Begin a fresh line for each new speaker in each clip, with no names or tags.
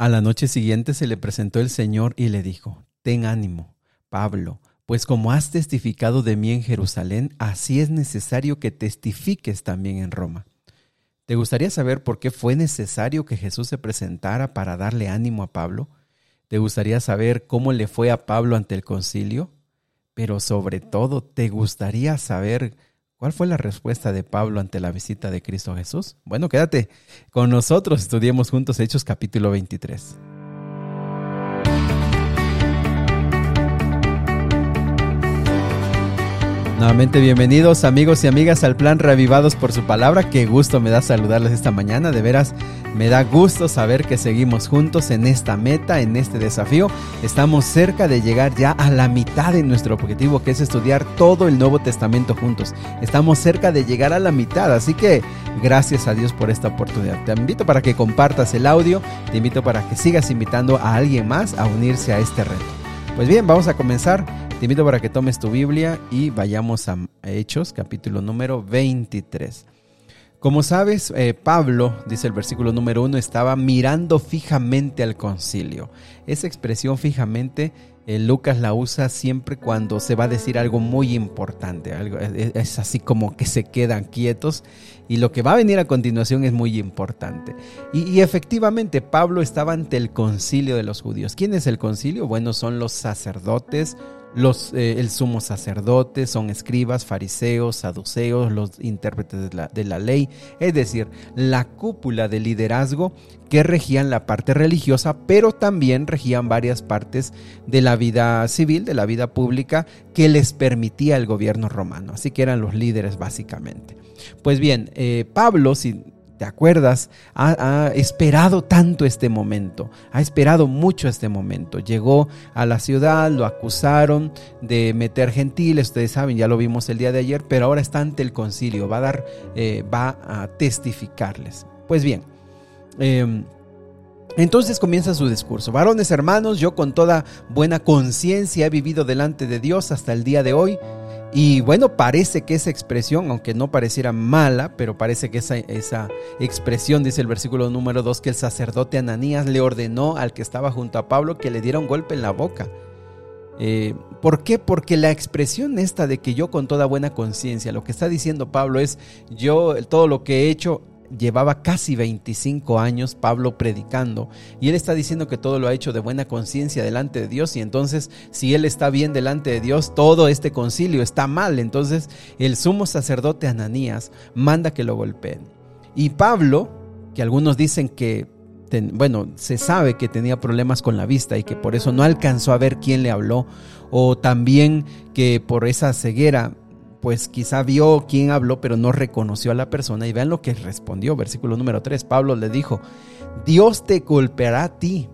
A la noche siguiente se le presentó el Señor y le dijo, Ten ánimo, Pablo, pues como has testificado de mí en Jerusalén, así es necesario que testifiques también en Roma. ¿Te gustaría saber por qué fue necesario que Jesús se presentara para darle ánimo a Pablo? ¿Te gustaría saber cómo le fue a Pablo ante el concilio? Pero sobre todo, ¿te gustaría saber ¿Cuál fue la respuesta de Pablo ante la visita de Cristo Jesús? Bueno, quédate con nosotros, estudiemos juntos Hechos capítulo 23. Nuevamente bienvenidos amigos y amigas al plan Reavivados por su palabra. Qué gusto me da saludarles esta mañana. De veras, me da gusto saber que seguimos juntos en esta meta, en este desafío. Estamos cerca de llegar ya a la mitad de nuestro objetivo, que es estudiar todo el Nuevo Testamento juntos. Estamos cerca de llegar a la mitad, así que gracias a Dios por esta oportunidad. Te invito para que compartas el audio, te invito para que sigas invitando a alguien más a unirse a este reto. Pues bien, vamos a comenzar te invito para que tomes tu Biblia y vayamos a Hechos, capítulo número 23. Como sabes, eh, Pablo, dice el versículo número 1, estaba mirando fijamente al concilio. Esa expresión fijamente eh, Lucas la usa siempre cuando se va a decir algo muy importante. Algo, es, así como que se quedan quietos y lo que va a venir a continuación es muy importante. Y, y, efectivamente Pablo estaba ante el concilio de los judíos. ¿Quién es el concilio? Bueno, son los sacerdotes los, eh, el sumo sacerdote son escribas, fariseos, saduceos, los intérpretes de la, de la, ley, es decir, la cúpula de liderazgo que regían la parte religiosa, pero también regían varias partes de la vida civil, de la vida pública, que les permitía el gobierno romano. Así que eran los líderes básicamente. Pues bien, eh, Pablo, si ¿Te acuerdas? Ha, esperado tanto este momento, ha esperado mucho este momento. Llegó a la ciudad, lo acusaron de meter gentiles, ustedes saben, ya lo vimos el día de ayer, pero ahora está ante el concilio, va a dar, eh, va a testificarles. Pues bien, em, entonces comienza su discurso. Varones hermanos, yo con toda buena conciencia he vivido delante de Dios hasta el día de hoy y bueno, parece que esa expresión, aunque no pareciera mala, pero parece que esa, esa expresión, dice el versículo número 2, que el sacerdote Ananías le ordenó al que estaba junto a Pablo que le diera un golpe en la boca. Eh, ¿Por qué? Porque la expresión esta de que yo con toda buena conciencia, lo que está diciendo Pablo es, yo todo lo que he hecho llevaba casi 25 años Pablo predicando y él está diciendo que todo lo ha hecho de buena conciencia delante de Dios y entonces si él está bien delante de Dios, todo este concilio está mal. Entonces el sumo sacerdote Ananías manda que lo golpeen. Y Pablo, que algunos dicen que, bueno, se sabe que tenía problemas con la vista y que por eso no alcanzó a ver quién le habló, o también que por esa ceguera pues quizá vio quién habló, pero no reconoció a la persona. Y vean lo que respondió, versículo número 3. Pablo le dijo, Dios te golpeará a ti,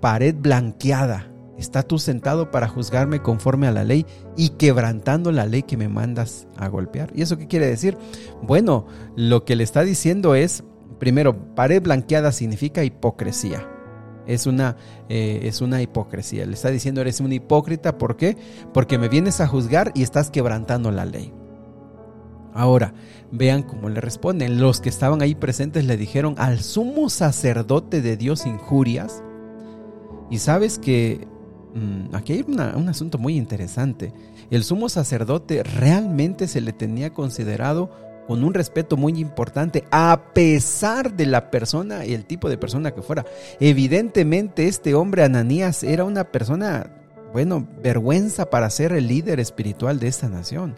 pared blanqueada. ¿Está tú sentado para juzgarme conforme a la ley y quebrantando la ley que me mandas a golpear? ¿Y eso qué quiere decir? Bueno, lo que le está diciendo es, primero, pared blanqueada significa hipocresía. Es una, eh, es una hipocresía. Le está diciendo, eres un hipócrita. ¿Por qué? Porque me vienes a juzgar y estás quebrantando la ley. Ahora, vean cómo le responden. Los que estaban ahí presentes le dijeron al sumo sacerdote de Dios injurias. Y sabes que mm, aquí hay un asunto muy interesante. El sumo sacerdote realmente se le tenía considerado con un respeto muy importante, a pesar de la persona y el tipo de persona que fuera. Evidentemente este hombre Ananías era una persona, bueno, vergüenza para ser el líder espiritual de esta nación,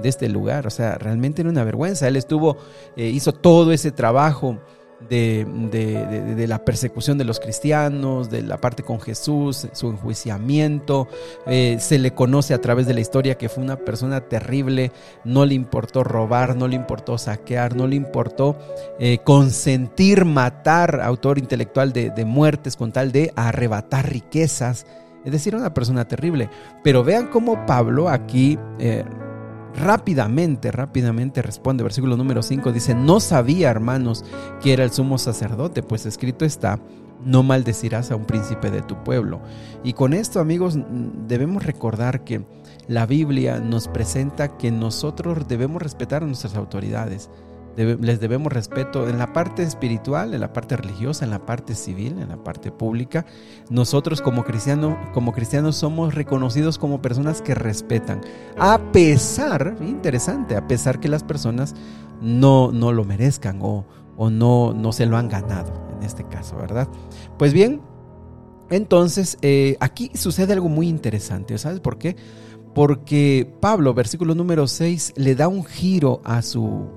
de este lugar. O sea, realmente era una vergüenza. Él estuvo, eh, hizo todo ese trabajo de, la persecución de los cristianos, de la parte con Jesús, su enjuiciamiento. Eh, se le conoce a través de la historia que fue una persona terrible, no le importó robar, no le importó saquear, no le importó eh, consentir matar, autor intelectual de, muertes con tal de arrebatar riquezas. Es decir, una persona terrible. Pero vean cómo Pablo aquí eh, rápidamente, rápidamente responde. Versículo número 5 dice, no sabía, hermanos, que era el sumo sacerdote, pues escrito está, no maldecirás a un príncipe de tu pueblo. Y con esto, amigos, debemos recordar que la Biblia nos presenta que nosotros debemos respetar a nuestras autoridades. Les debemos respeto en la parte espiritual, en la parte religiosa, en la parte civil, en la parte pública. Nosotros como, cristiano, como cristianos somos reconocidos como personas que respetan, a pesar, interesante, a pesar que las personas no, no lo merezcan o, o no, no se lo han ganado, en este caso, ¿verdad? Pues bien, entonces eh, aquí sucede algo muy interesante, ¿sabes por qué? Porque Pablo, versículo número 6, le da un giro a su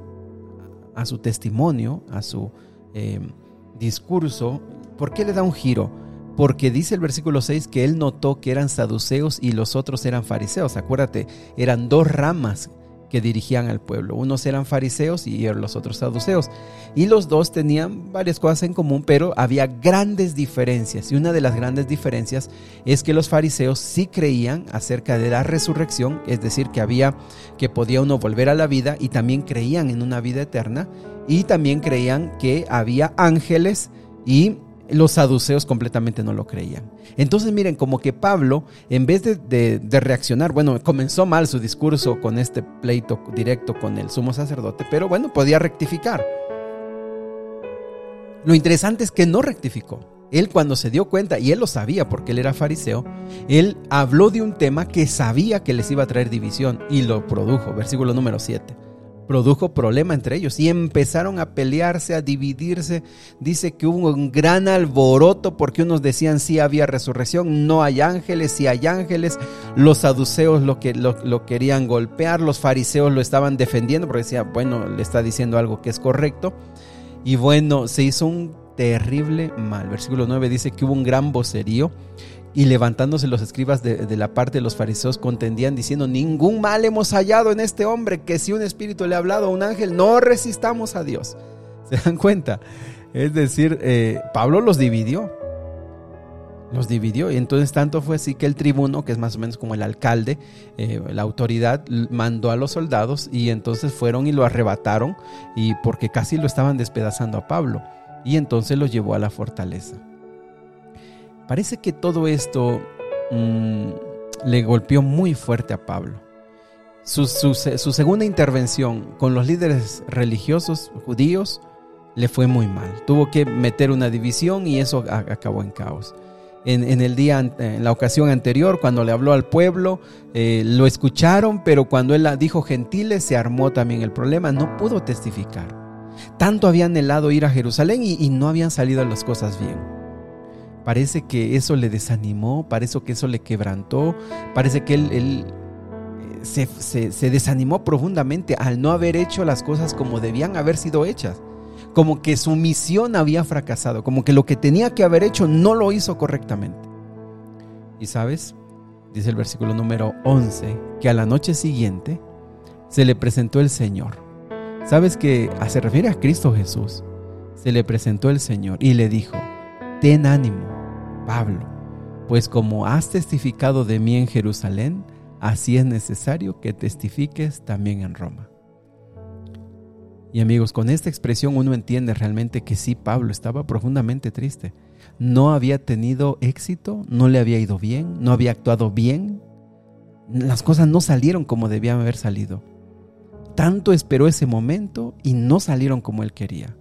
a su testimonio, a su em, discurso. ¿Por qué le da un giro? Porque dice el versículo 6 que él notó que eran saduceos y los otros eran fariseos. Acuérdate, eran dos ramas que dirigían al pueblo. Unos eran fariseos y los otros saduceos. Y los dos tenían varias cosas en común, pero había grandes diferencias. Y una de las grandes diferencias es que los fariseos sí creían acerca de la resurrección, es decir, que había que podía uno volver a la vida y también creían en una vida eterna y también creían que había ángeles y los saduceos completamente no lo creían. Entonces miren, como que Pablo, en vez de, reaccionar, bueno, comenzó mal su discurso con este pleito directo con el sumo sacerdote, pero bueno, podía rectificar. Lo interesante es que no rectificó. Él cuando se dio cuenta, y él lo sabía porque él era fariseo, él habló de un tema que sabía que les iba a traer división y lo produjo. Versículo número 7 produjo problema entre ellos y empezaron a pelearse, a dividirse. Dice que hubo un gran alboroto porque unos decían sí había resurrección, no hay ángeles, sí hay ángeles. Los saduceos lo, que, lo, querían golpear, los fariseos lo estaban defendiendo porque decía, bueno, le está diciendo algo que es correcto. Y bueno, se hizo un terrible mal. Versículo 9 dice que hubo un gran vocerío y levantándose los escribas de, la parte de los fariseos contendían diciendo, ningún mal hemos hallado en este hombre, que si un espíritu le ha hablado a un ángel, no resistamos a Dios. ¿Se dan cuenta? Es decir, eh, Pablo los dividió. Los dividió. Y entonces tanto fue así que el tribuno, que es más o menos como el alcalde, eh, la autoridad, mandó a los soldados y entonces fueron y lo arrebataron y porque casi lo estaban despedazando a Pablo. Y entonces lo llevó a la fortaleza. Parece que todo esto mm, le golpeó muy fuerte a Pablo. Su, segunda intervención con los líderes religiosos judíos le fue muy mal. Tuvo que meter una división y eso acabó en caos. En, el día, en la ocasión anterior, cuando le habló al pueblo, eh, lo escucharon, pero cuando él dijo gentiles, se armó también el problema. No pudo testificar. Tanto había anhelado ir a Jerusalén y no habían salido las cosas bien. Parece que eso le desanimó, parece que eso le quebrantó, parece que él, eh, se, desanimó profundamente al no haber hecho las cosas como debían haber sido hechas. Como que su misión había fracasado, como que lo que tenía que haber hecho no lo hizo correctamente. Y sabes, dice el versículo número 11, que a la noche siguiente se le presentó el Señor. ¿Sabes que se refiere a Cristo Jesús? Se le presentó el Señor y le dijo, ten ánimo, Pablo, pues como has testificado de mí en Jerusalén, así es necesario que testifiques también en Roma. Y amigos, con esta expresión uno entiende realmente que sí, Pablo estaba profundamente triste. No había tenido éxito, no le había ido bien, no había actuado bien. Las cosas no salieron como debían haber salido. Tanto esperó ese momento y no salieron como él quería.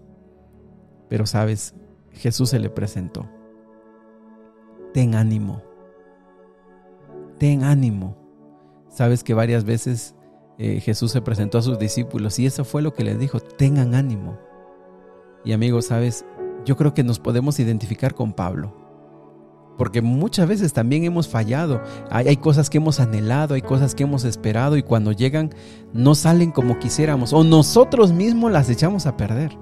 Pero sabes, Jesús se le presentó. Ten ánimo. Ten ánimo. Sabes que varias veces eh, Jesús se presentó a sus discípulos y eso fue lo que les dijo, tengan ánimo. Y amigos, sabes, yo creo que nos podemos identificar con Pablo. Porque muchas veces también hemos fallado. Hay, hay, cosas que hemos anhelado, hay cosas que hemos esperado y cuando llegan no salen como quisiéramos o nosotros mismos las echamos a perder.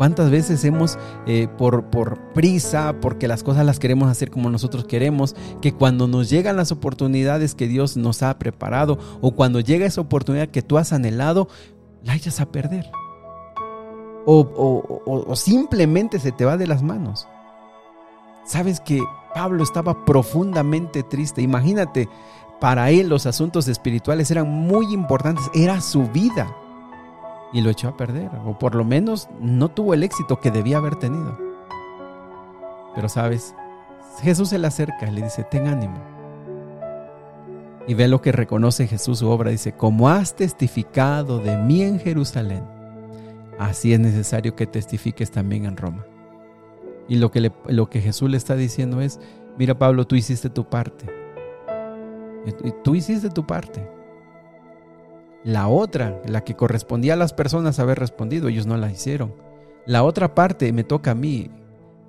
¿Cuántas veces hemos, eh, por, por prisa, porque las cosas las queremos hacer como nosotros queremos, que cuando nos llegan las oportunidades que Dios nos ha preparado o cuando llega esa oportunidad que tú has anhelado, la echas a perder? O, o simplemente se te va de las manos. Sabes que Pablo estaba profundamente triste. Imagínate, para él los asuntos espirituales eran muy importantes, era su vida y lo echó a perder, o por lo menos no tuvo el éxito que debía haber tenido. Pero sabes, Jesús se le acerca y le dice, ten ánimo. Y ve lo que reconoce Jesús su obra, dice, como has testificado de mí en Jerusalén, así es necesario que testifiques también en Roma. Y lo que, lo que Jesús le está diciendo es, mira Pablo, tú hiciste tu parte. Tú hiciste tu parte. La otra, la que correspondía a las personas haber respondido, ellos no la hicieron. La otra parte me toca a mí.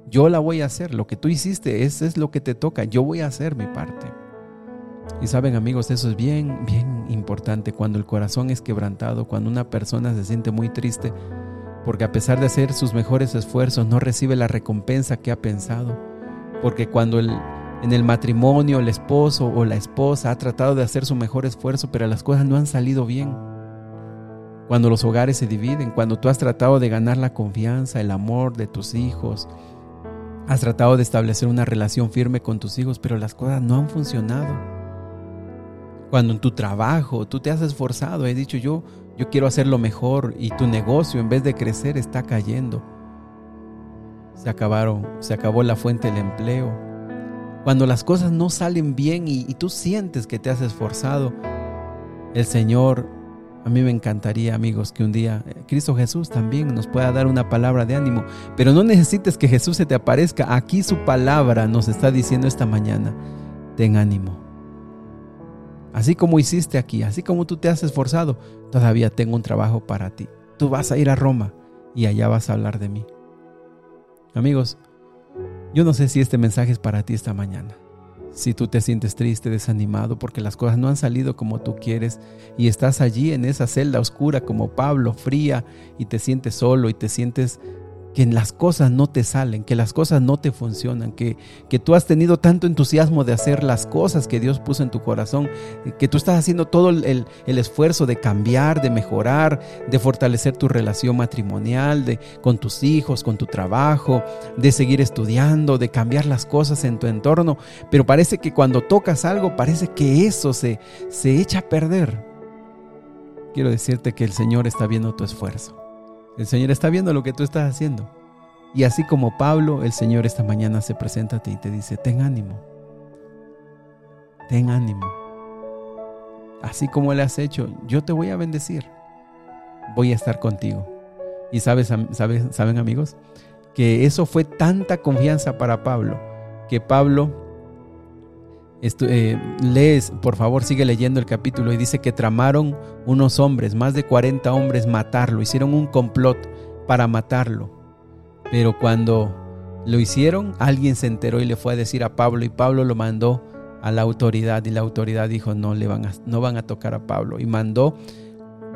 Yo la voy a hacer. Lo que tú hiciste, eso es lo que te toca. Yo voy a hacer mi parte. Y saben amigos, eso es bien, bien importante cuando el corazón es quebrantado, cuando una persona se siente muy triste, porque a pesar de hacer sus mejores esfuerzos no recibe la recompensa que ha pensado, porque cuando el, en el matrimonio el esposo o la esposa ha tratado de hacer su mejor esfuerzo, pero las cosas no han salido bien, cuando los hogares se dividen, cuando tú has tratado de ganar la confianza, el amor de tus hijos, has tratado de establecer una relación firme con tus hijos, pero las cosas no han funcionado cuando en tu trabajo tú te has esforzado, he dicho yo, yo quiero hacer lo mejor y tu negocio en vez de crecer está cayendo. Se acabaron, se acabó la fuente del empleo. Cuando las cosas no salen bien y, tú sientes que te has esforzado, el Señor, a mí me encantaría, amigos, que un día eh, Cristo Jesús también nos pueda dar una palabra de ánimo. Pero no necesites que Jesús se te aparezca. Aquí su palabra nos está diciendo esta mañana, ten ánimo Así como hiciste aquí, así como tú te has esforzado, todavía tengo un trabajo para ti. Tú vas a ir a Roma y allá vas a hablar de mí. Amigos, yo no sé si este mensaje es para ti esta mañana. Si tú te sientes triste, desanimado porque las cosas no han salido como tú quieres y estás allí en esa celda oscura como Pablo, fría y te sientes solo y te sientes que las cosas no te salen, que las cosas no te funcionan, que, que tú has tenido tanto entusiasmo de hacer las cosas que Dios puso en tu corazón, que tú estás haciendo todo el, el esfuerzo de cambiar, de mejorar, de fortalecer tu relación matrimonial, de, con tus hijos, con tu trabajo, de seguir estudiando, de cambiar las cosas en tu entorno, pero parece que cuando tocas algo, parece que eso se, se echa a perder. Quiero decirte que el Señor está viendo tu esfuerzo. El Señor está viendo lo que tú estás haciendo. Y así como Pablo, el Señor esta mañana se presenta a ti y te dice, ten ánimo. Ten ánimo. Así como le has hecho, yo te voy a bendecir. Voy a estar contigo. Y sabes, sabes, saben amigos, que eso fue tanta confianza para Pablo, que Pablo eh, lees, por favor, sigue leyendo el capítulo y dice que tramaron unos hombres, más de 40 hombres, matarlo. Hicieron un complot para matarlo. Pero cuando lo hicieron, alguien se enteró y le fue a decir a Pablo y Pablo lo mandó a la autoridad y la autoridad dijo no le van a, no van a tocar a Pablo y mandó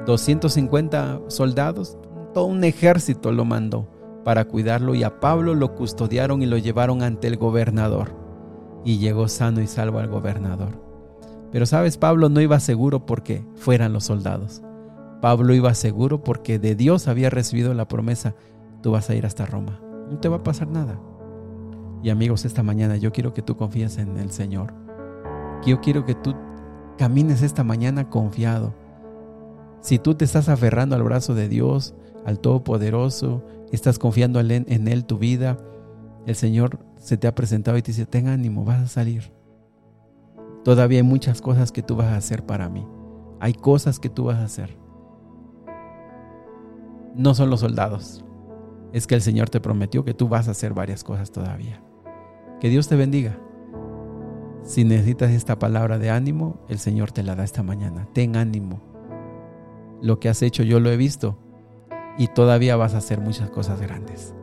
250 soldados, todo un ejército lo mandó para cuidarlo y a Pablo lo custodiaron y lo llevaron ante el gobernador y llegó sano y salvo al gobernador. Pero sabes, Pablo no iba seguro porque fueran los soldados. Pablo iba seguro porque de Dios había recibido la promesa, tú vas a ir hasta Roma, no te va a pasar nada. Y amigos, esta mañana yo quiero que tú confíes en el Señor. Yo quiero que tú camines esta mañana confiado. Si tú te estás aferrando al brazo de Dios, al Todopoderoso, estás confiando en Él tu vida, el Señor se te ha presentado y te dice, ten ánimo, vas a salir. Todavía hay muchas cosas que tú vas a hacer para mí. Hay cosas que tú vas a hacer. No son los soldados. Es que el Señor te prometió que tú vas a hacer varias cosas todavía. Que Dios te bendiga. Si necesitas esta palabra de ánimo, el Señor te la da esta mañana. Ten ánimo. Lo que has hecho yo lo he visto y todavía vas a hacer muchas cosas grandes.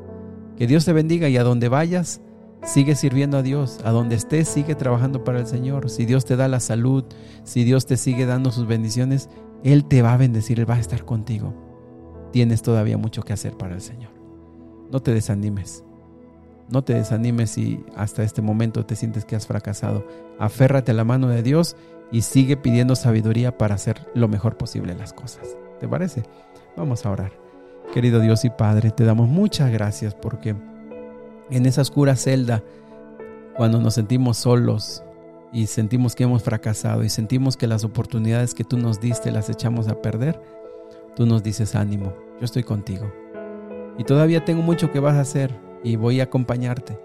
Que Dios te bendiga y a donde vayas, Sigue sirviendo a Dios. A donde estés, sigue trabajando para el Señor. Si Dios te da la salud, si Dios te sigue dando sus bendiciones, Él te va a bendecir, Él va a estar contigo. Tienes todavía mucho que hacer para el Señor. No te desanimes. No te desanimes si hasta este momento te sientes que has fracasado. Aférrate a la mano de Dios y sigue pidiendo sabiduría para hacer lo mejor posible las cosas. ¿Te parece? Vamos a orar. Querido Dios y Padre, te damos muchas gracias porque en esa oscura celda, cuando nos sentimos solos y sentimos que hemos fracasado y sentimos que las oportunidades que tú nos diste las echamos a perder, tú nos dices ánimo, yo estoy contigo. Y todavía tengo mucho que vas a hacer y voy a acompañarte.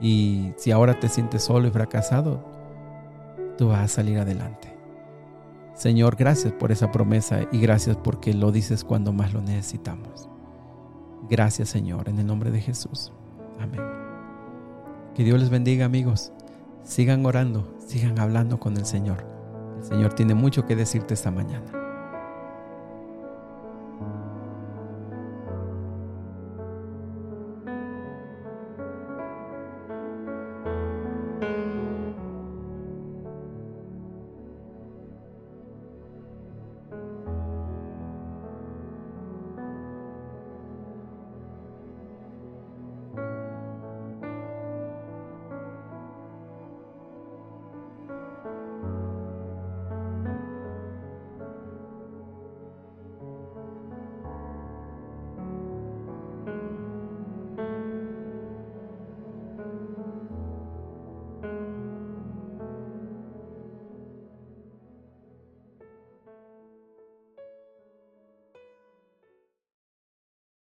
Y si ahora te sientes solo y fracasado, tú vas a salir adelante. Señor, gracias por esa promesa y gracias porque lo dices cuando más lo necesitamos. Gracias Señor, en el nombre de Jesús. Amén. Que Dios les bendiga amigos. Sigan orando, sigan hablando con el Señor. El Señor tiene mucho que decirte esta mañana.